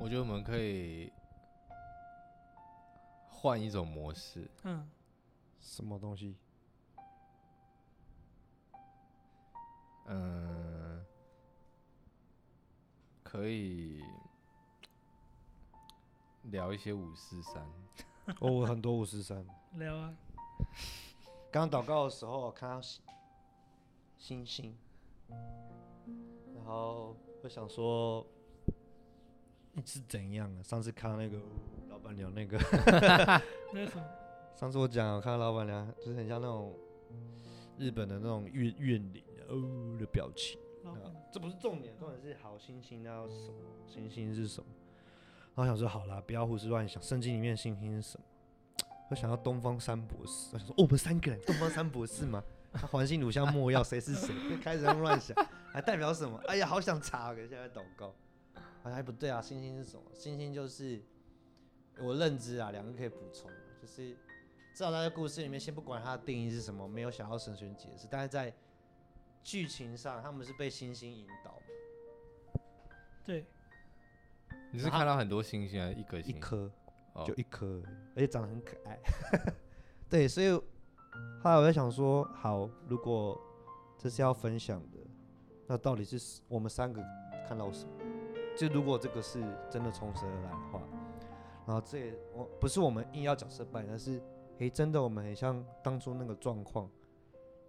我觉得我们可以换一种模式，嗯，什么东西？嗯，可以聊一些五四三。哦，我很多五四三。聊啊，刚祷告的时候我看到星星星，然后我想说，你是怎样啊？上次看到那个老板娘那个，那什么？上次我讲我看到老板娘就是很像那种日本的那种怨怨灵哦的表情。啊，这不是重点，重点是好星星那要什么？星星是什么？然后想说好啦，不要胡思乱想，圣经里面星星是什么？我想到东方三博士，我想说、哦、我们三个人，东方三博士吗？他环境乳香墨药谁是谁？就开始乱想，还代表什么？哎呀，好想查，可是现在祷告，好像不对啊。星星是什么？星星就是我认知啊，两个可以补充，就是至少在故事里面，先不管它的定义是什么，没有想要神学解释，但是在剧情上，他们是被星星引导，对，你是看到很多星星还是一颗星？一颗哦就一颗而且长得很可爱。对，所以后来我在想说，好，如果这是要分享的，那到底是我们三个看到什么？就如果这个是真的从神而来的话，然后这也我不是我们硬要角色扮演，而是诶，真的我们很像当初那个状况，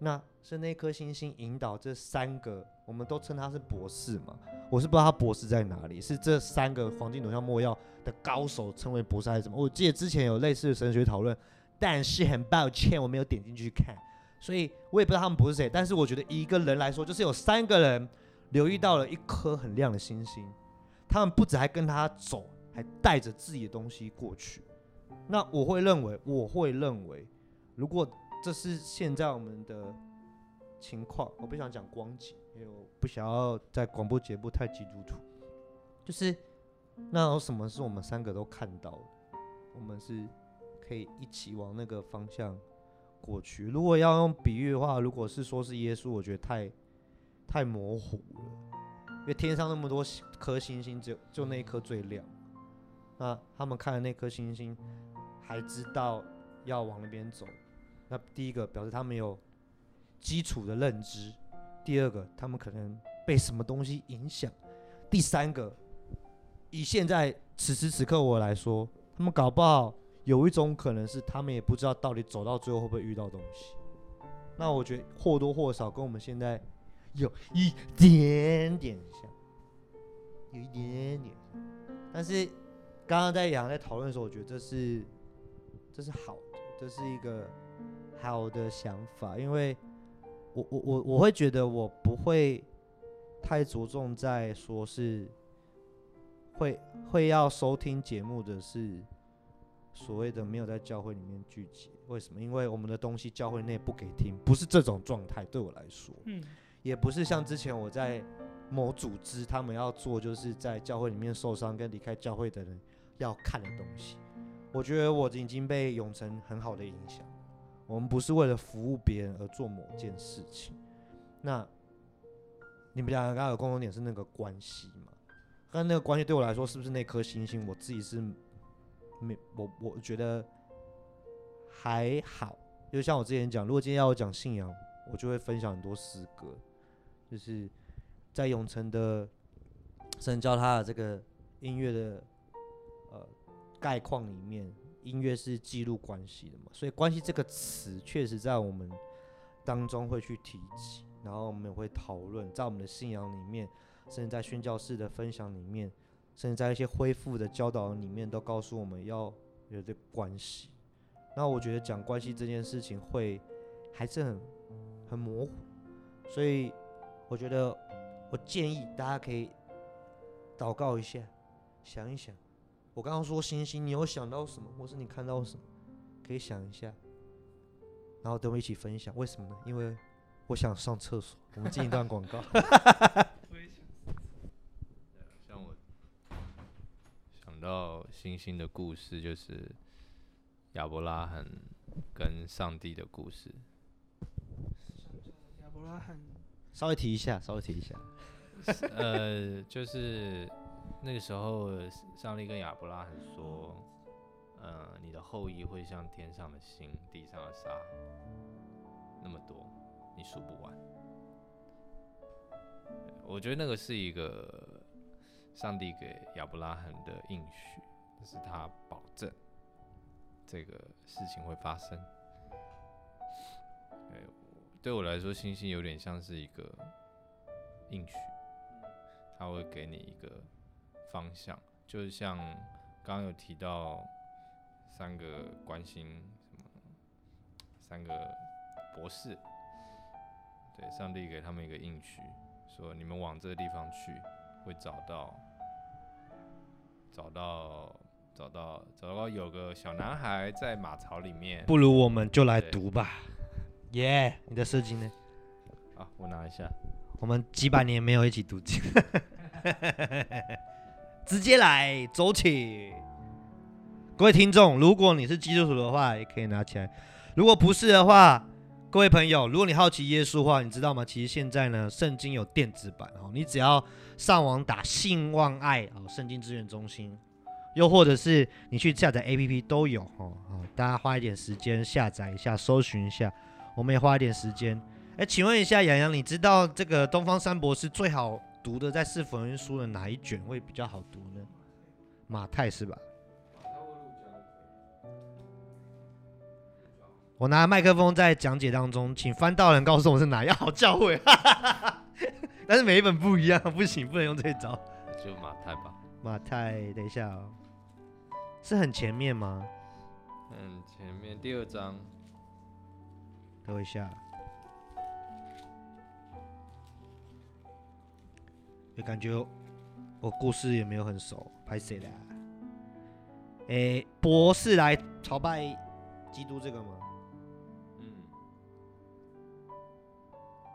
那是那颗星星引导这三个，我们都称他是博士嘛？我是不知道他博士在哪里，是这三个黄金乳香墨药的高手称为博士还是什么？我记得之前有类似的神学讨论，但是很抱歉我没有点进去看，所以我也不知道他们博士是谁。但是我觉得一个人来说，就是有三个人留意到了一颗很亮的星星，他们不止还跟他走，还带着自己的东西过去。那我会认为，我会认为，如果这是现在我们的情况，我不想讲光景，因为我不想要在广播节目太基督徒，就是那有什么是我们三个都看到的，我们是可以一起往那个方向过去。如果要用比喻的话，如果是说是耶稣，我觉得太太模糊了，天上那么多星颗星星，只有就那一颗最亮。那他们看了那颗星星，还知道要往那边走。那第一个表示他们有基础的认知，第二个他们可能被什么东西影响，第三个以现在此时此刻我来说，他们搞不好有一种可能是他们也不知道到底走到最后会不会遇到东西。那我觉得或多或少跟我们现在有一点点像，有一点点像。但是刚刚在杨在讨论的时候，我觉得这是这是好的，这是一个好的想法，因为我我我我会觉得我不会太着重在说是会会要收听节目的是所谓的没有在教会里面聚集，为什么？因为我们的东西教会内不给听，不是这种状态，对我来说，嗯，也不是像之前我在某组织他们要做，就是在教会里面受伤跟离开教会的人要看的东西。我觉得我已经被永成很好的影响。我们不是为了服务别人而做某件事情。那你们两个刚刚有共同点是那个关系嘛？但那个关系对我来说，是不是那颗星星？我自己是没我我觉得还好。就像我之前讲，如果今天要我讲信仰，我就会分享很多诗歌，就是在永城的神教他的这个音乐的呃概况里面，音乐是记录关系的嘛，所以关系这个词确实在我们当中会去提及，然后我们也会讨论，在我们的信仰里面，甚至在宣教士的分享里面，甚至在一些恢复的教导里面，都告诉我们要有这关系。那我觉得讲关系这件事情会还是很很模糊，所以我觉得我建议大家可以祷告一下，想一想。我刚刚说星星，你有想到什么，或是你看到什么，可以想一下，然后等我一起分享。为什么呢？因为我想上厕所。我们进一段广告。像我想到星星的故事，就是亚伯拉罕跟上帝的故事。亚伯拉罕，稍微提一下，稍微提一下。呃，就是那个时候，上帝跟亚伯拉罕说：“呃，你的后裔会像天上的星、地上的沙，那么多，你数不完。”我觉得那个是一个上帝给亚伯拉罕的应许，是他保证这个事情会发生。对我来说，星星有点像是一个应许，它会给你一个方向，就是像刚刚有提到三个关心什么，三个博士，对，上帝给他们一个应许，说你们往这个地方去，会找到，找到，找到，找到有个小男孩在马槽里面。不如我们就来读吧。耶、你的圣经呢？啊，我拿一下。我们几百年没有一起读经，直接来走起。各位听众，如果你是基督徒的话，也可以拿起来；如果不是的话，各位朋友，如果你好奇耶稣的话，你知道吗？其实现在呢，圣经有电子版哦，你只要上网打“信望爱”哦，圣经资源中心，又或者是你去下载 APP 都有哦。好，大家花一点时间下载一下，搜寻一下，我们也花一点时间。哎，请问一下，洋洋，你知道这个东方三博士最好读的在四福音书的哪一卷会比较好读呢？马太是吧？我拿麦克风在讲解当中，请翻到人告诉我是哪一好教会，但是每一本不一样，不行，不能用这一招。就马太吧。马太，等一下哦，是很前面吗？很，前面第二章，等我一下，就感觉我故事也没有很熟，拍谁的？诶，博士来朝拜基督这个吗？嗯，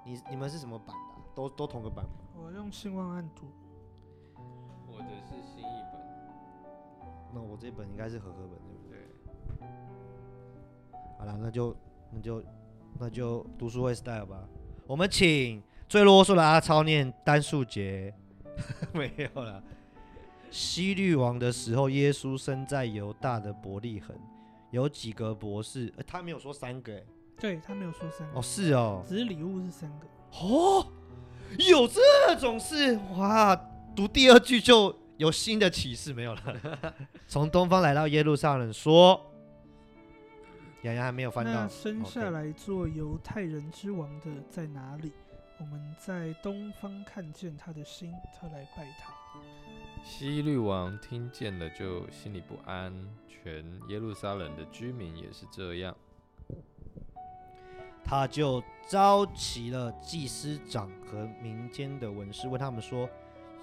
你你们是什么版的啊、都都同个版吗？我用信望案读，我的是新译本，那我这本应该是合格本，对不对？对，好了，那就那就那就读书会 style 吧。我们请最啰嗦的阿超念单数节，没有了。西律王的时候，耶稣生在犹大的伯利恒，有几个博士，呃他没有说三个，哎，对他没有说三个，哦是哦，只是礼物是三个。哦，有这种事哇！读第二句就有新的启示没有了。从东方来到耶路撒冷，说，洋洋还没有翻到那，生下来做犹太人之王的在哪里？我们在东方看见他的心，特来拜他。西律王听见了就心里不安，全耶路撒冷的居民也是这样。他就召集了祭司长和民间的文士，问他们说：“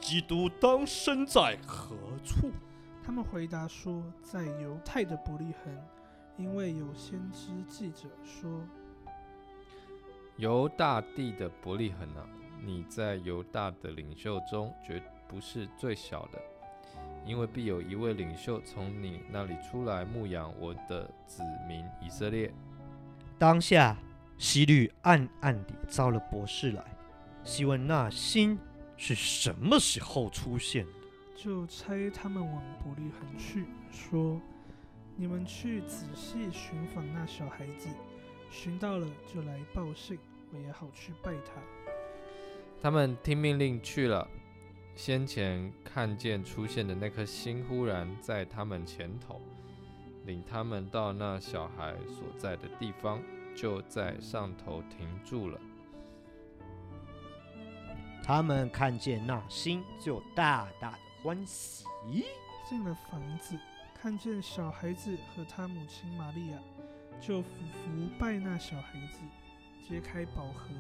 基督当身在何处他们回答说，在犹太的伯利恒，因为有先知记者说，犹大地的伯利恒啊，你在犹大的领袖中绝不是最小的，因为必有一位领袖从你那里出来牧养我的子民以色列。？”当下，希律暗暗地招了博士来，细问那星是什么时候出现的。就差他们往伯利恒去，说：“你们去仔细寻访那小孩子，寻到了就来报信，我也好去拜他。”他们听命令去了。先前看见出现的那颗星，忽然在他们前头，领他们到那小孩所在的地方，就在上头停住了。他们看见那星，就大大的欢喜。进了房子，看见小孩子和他母亲玛利亚，就俯伏拜那小孩子，揭开宝盒，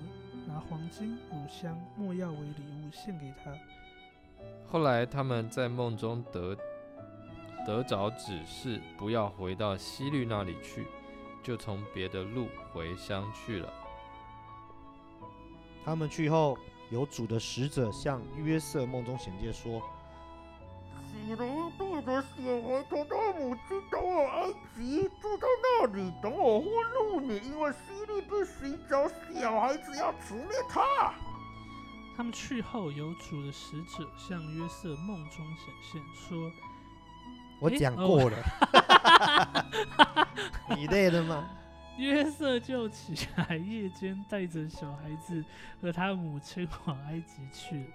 拿黄金、乳香、没药为礼物献给他。后来他们在梦中得得着指示，不要回到西律那里去，就从别的路回乡去了。他们去后，有主的使者向约瑟梦中显现说喜罗带着小孩同他母亲到我埃及，住在那里，等我呼入你，因为西律不寻找小孩子，要除灭他。他们去后，有主的使者向约瑟梦中显现，说我讲过了，你累了吗？约瑟就起来，夜间带着小孩子和他母亲往埃及去了。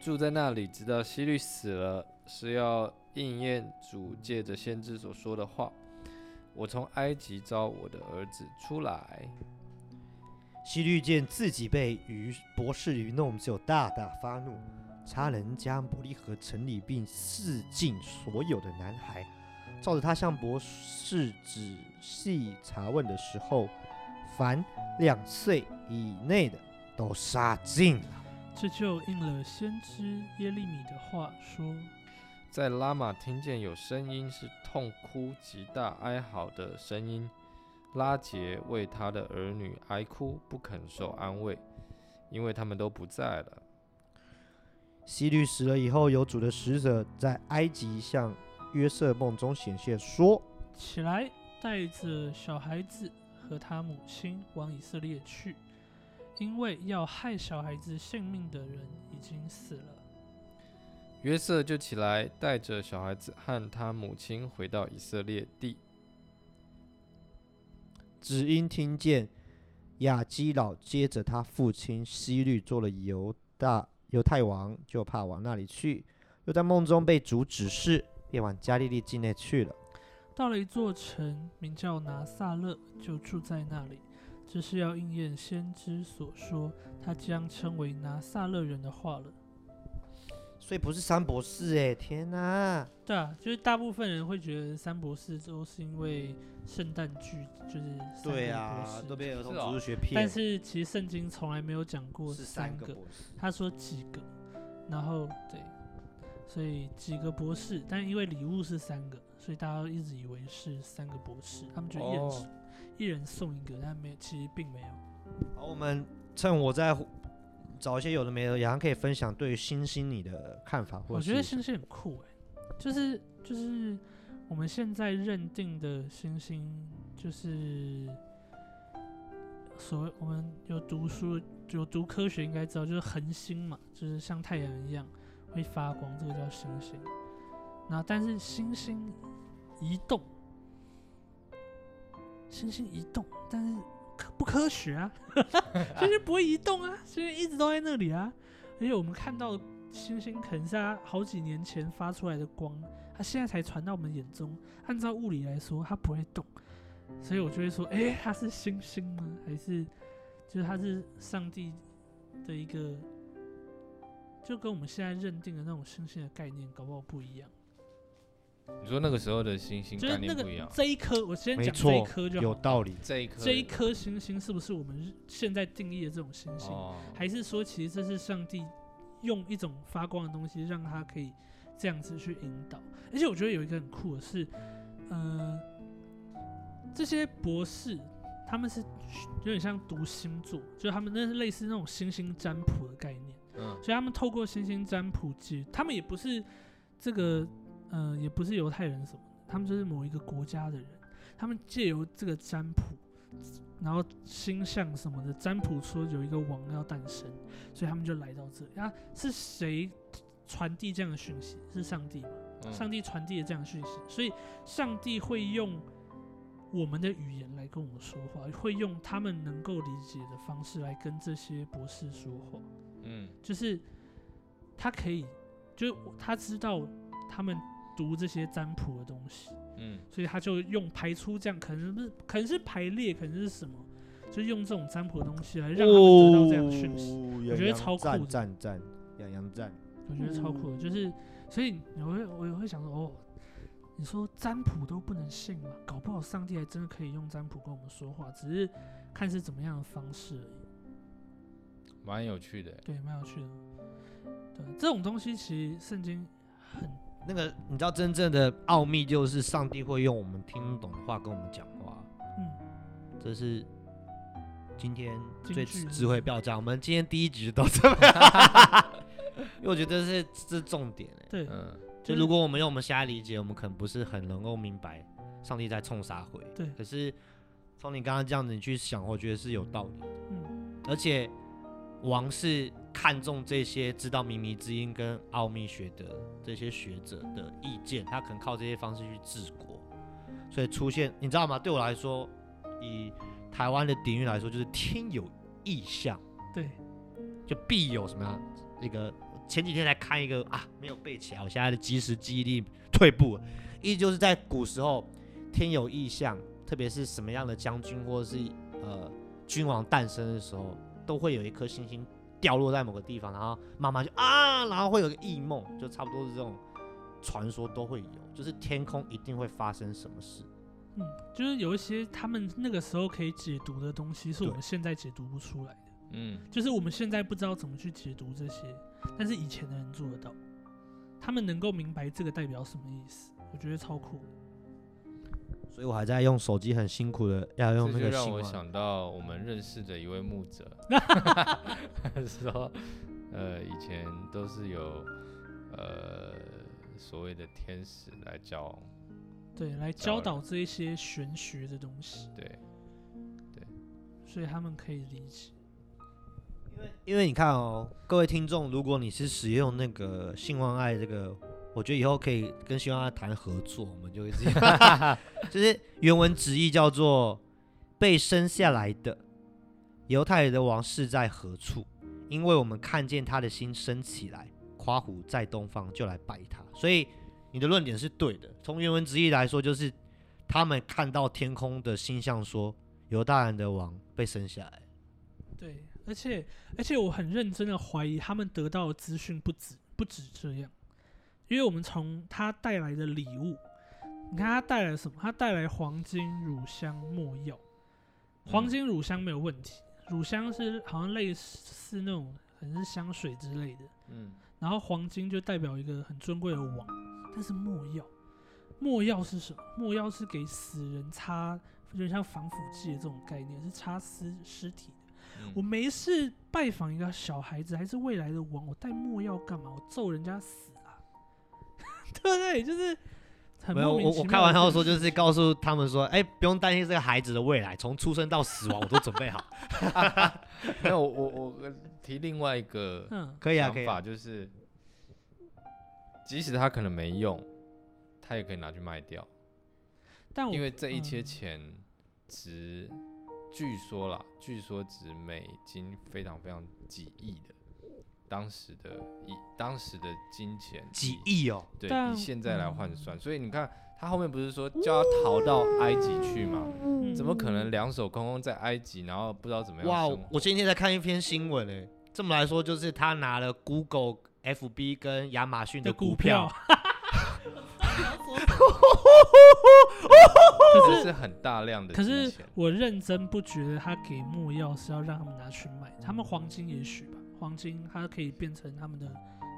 住在那里，直到希律死了，是要应验主借着先知所说的话：“我从埃及招我的儿子出来。希律见自己被愚博士愚弄，就大大发怒，差人将伯利和城里并四境所有的男孩，照着他向博士仔细查问的时候，凡两岁以内的都杀尽了。这就应了先知耶利米的话说在拉玛听见有声音，是痛哭极大哀嚎的声音。拉杰为他的儿女哀哭，不肯受安慰，因为他们都不在了。希律死了以后，有主的使者在埃及向约瑟梦中显现，说。：“起来，带着小孩子和他母亲往以色列去，因为要害小孩子性命的人已经死了。”约瑟就起来，带着小孩子和他母亲回到以色列地。只因听见亚基老接着他父亲希律做了犹大犹太王，就怕往那里去，又在梦中被主指示，便往加利利境内去了。到了一座城，名叫拿撒勒，就住在那里。这是要应验先知所说，他将称为拿撒勒人的话了。所以不是三博士哎，天哪！对啊，就是大部分人会觉得三博士都是因为圣诞剧，就是对啊博，士都被儿童是哦植物学骗。但是其实圣经从来没有讲过是三个，三个博士，他说几个，然后对，所以几个博士，但因为礼物是三个，所以大家一直以为是三个博士，他们觉得一人、哦一人送一个，但没有，其实并没有。好，我们趁我在找一些有的没的，杨可以分享对于星星你的看法，或我觉得星星很酷哎、就是就是我们现在认定的星星，就是所谓我们有读书有读科学应该知道，就是恒星嘛，就是像太阳一样会发光，这个叫星星。那但是星星移动，星星移动，但是科不科学啊？星星不会移动啊，星星一直都在那里啊。而且我们看到星星可能是它好几年前发出来的光，它现在才传到我们眼中。按照物理来说，它不会动，所以我就会说，诶，它是星星吗？还是就是它是上帝的一个，就跟我们现在认定的那种星星的概念，搞不好不一样。你说那个时候的星星就是那个概念不一样，这一颗，我先没讲这一错颗就好。有道理。这一颗这一颗星星是不是我们现在定义的这种星星？哦，还是说，其实这是上帝用一种发光的东西，让它可以这样子去引导。而且我觉得有一个很酷的是，呃，这些博士他们是有点像读星座，就是他们那是类似那种星星占卜的概念，嗯所以他们透过星星占卜解，他们也不是这个，呃，也不是犹太人什么的，他们就是某一个国家的人，他们借由这个占卜。然后星象什么的占卜说有一个王要诞生，所以他们就来到这里。啊，是谁传递这样的讯息？是上帝嘛？嗯上帝传递了这样的讯息，所以上帝会用我们的语言来跟我们说话，会用他们能够理解的方式来跟这些博士说话。嗯就是他可以，就是他知道他们读这些占卜的东西，嗯所以他就用排出这样，可能不是，可能是排列，可能是什么，就用这种占卜的东西来让他们得到这样的讯息。我我觉得超酷的赞赞赞，养羊赞。我觉得超酷的，就是所以你会我也会想说，哦，你说占卜都不能信吗？搞不好上帝还真的可以用占卜跟我们说话，只是看是怎么样的方式而已。蛮有趣的。对，蛮有趣的。对，这种东西其实圣经很那个你知道真正的奥秘就是上帝会用我们听懂的话跟我们讲话，嗯，这是今天最智慧表彰。我们今天第一集就到这边，因为我觉得这是这是重点欸对，嗯，就如果我们用我们现在理解，我们可能不是很能够明白上帝在冲啥回。对可是从你刚刚这样子你去想，我觉得是有道理的。嗯，而且王是看重这些知道秘密之音跟奥秘学的这些学者的意见，他可能靠这些方式去治国，所以出现你知道吗？对我来说，以台湾的底蕴来说，就是天有异象，对，就必有什么样那个前几天才看一个啊，没有背起来，我现在的即时记忆力退步了。意思就是在古时候天有异象，特别是什么样的将军或者是呃君王诞生的时候，都会有一颗星星掉落在某个地方，然后妈妈就啊，然后会有个异梦，就差不多是这种传说都会有，就是天空一定会发生什么事。嗯，就是有一些他们那个时候可以解读的东西，是我们现在解读不出来的。嗯，就是我们现在不知道怎么去解读这些，但是以前的人做得到，他们能够明白这个代表什么意思，我觉得超酷的。所以我还在用手机，很辛苦的要用那个。让我想到我们认识的一位牧者，说，呃，以前都是有呃所谓的天使来教，对，来教导这一些玄学的东西，对，对所以他们可以理解。因为因为你看哦，各位听众，如果你是使用那个信望爱这个，我觉得以后可以跟希望他谈合作，我们就会这样，就是原文直译叫做“被生下来的犹太人的王是在何处？因为我们看见他的心升起来，夸虎在东方，就来拜他。”所以你的论点是对的。从原文直译来说，就是他们看到天空的星象说，犹大人的王被生下来。对，而且而且我很认真的怀疑他们得到的资讯不止不止这样，因为我们从他带来的礼物，你看他带来什么？他带来黄金、乳香、没药。黄嗯金、乳香没有问题，乳香是好像类似那种可能是香水之类的，嗯，然后黄金就代表一个很尊贵的王，但是没药，没药是什么？没药是给死人擦，有点像防腐剂的这种概念，是擦尸尸体的。嗯我没事拜访一个小孩子，还是未来的王，我带墨药干嘛？我揍人家死啊，对不对？就是很没有，莫名我我开玩笑说，就是告诉他们说，哎、不用担心这个孩子的未来，从出生到死亡我都准备好。没有，我我我提另外一个嗯，可以啊，想可以、啊。法就是，即使他可能没用，他也可以拿去卖掉，但我因为这一些嗯钱值，据说啦，据说值美金非常非常几亿的，当时的以当时的金钱几以亿哦，对，以现在来换嗯算，所以你看他后面不是说叫他逃到埃及去吗？嗯怎么可能两手空空在埃及，然后不知道怎么样哇？！我今天在看一篇新闻诶，这么来说，就是他拿了 Google、FB 跟亚马逊的股股票，这可是是很大量的可是。我认真不觉得他给墨药是要让他们拿去卖，他们黄金也许吧，黄金它可以变成他们的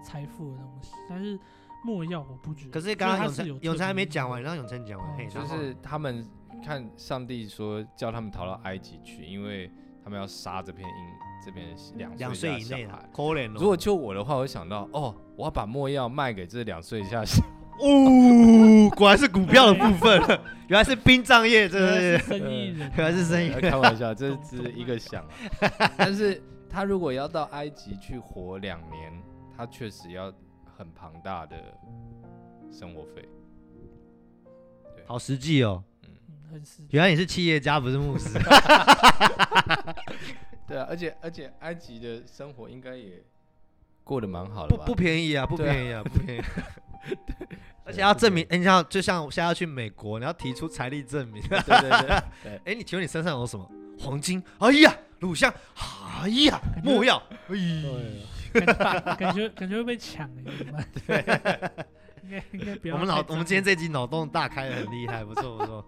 财富的东西，但是墨药我不觉得。可是刚刚永成永成还没讲完，让永成讲完。哦嘿，就是他们看上帝说叫他们逃到埃及去，因为他们要杀这片婴这边两两岁岁以内的。可怜哦。如果就我的话，我想到哦，我要把墨药卖给这两岁以下小哦，果然是股票的部分，原来是殡葬业，真原来的是是。生意人，原来是生意人 开玩笑，这只是一个想啊。但是他如果要到埃及去活两年，他确实要很庞大的生活费。好实际哦。嗯，很实际。原来你是企业家，不是牧师。对啊，而且而且埃及的生活应该也过得蛮好的吧？不不便宜啊，不便宜啊，不便宜。而且要证明，哎你像就像现在要去美国，你要提出财力证明。对对对对，哎，你请问你身上有什么？黄金？哎呀，录香，哎呀，莫要，哎，感觉感觉感觉会被抢，应该应该。我们脑我们今天这集脑洞大开，很厉害，不错不错。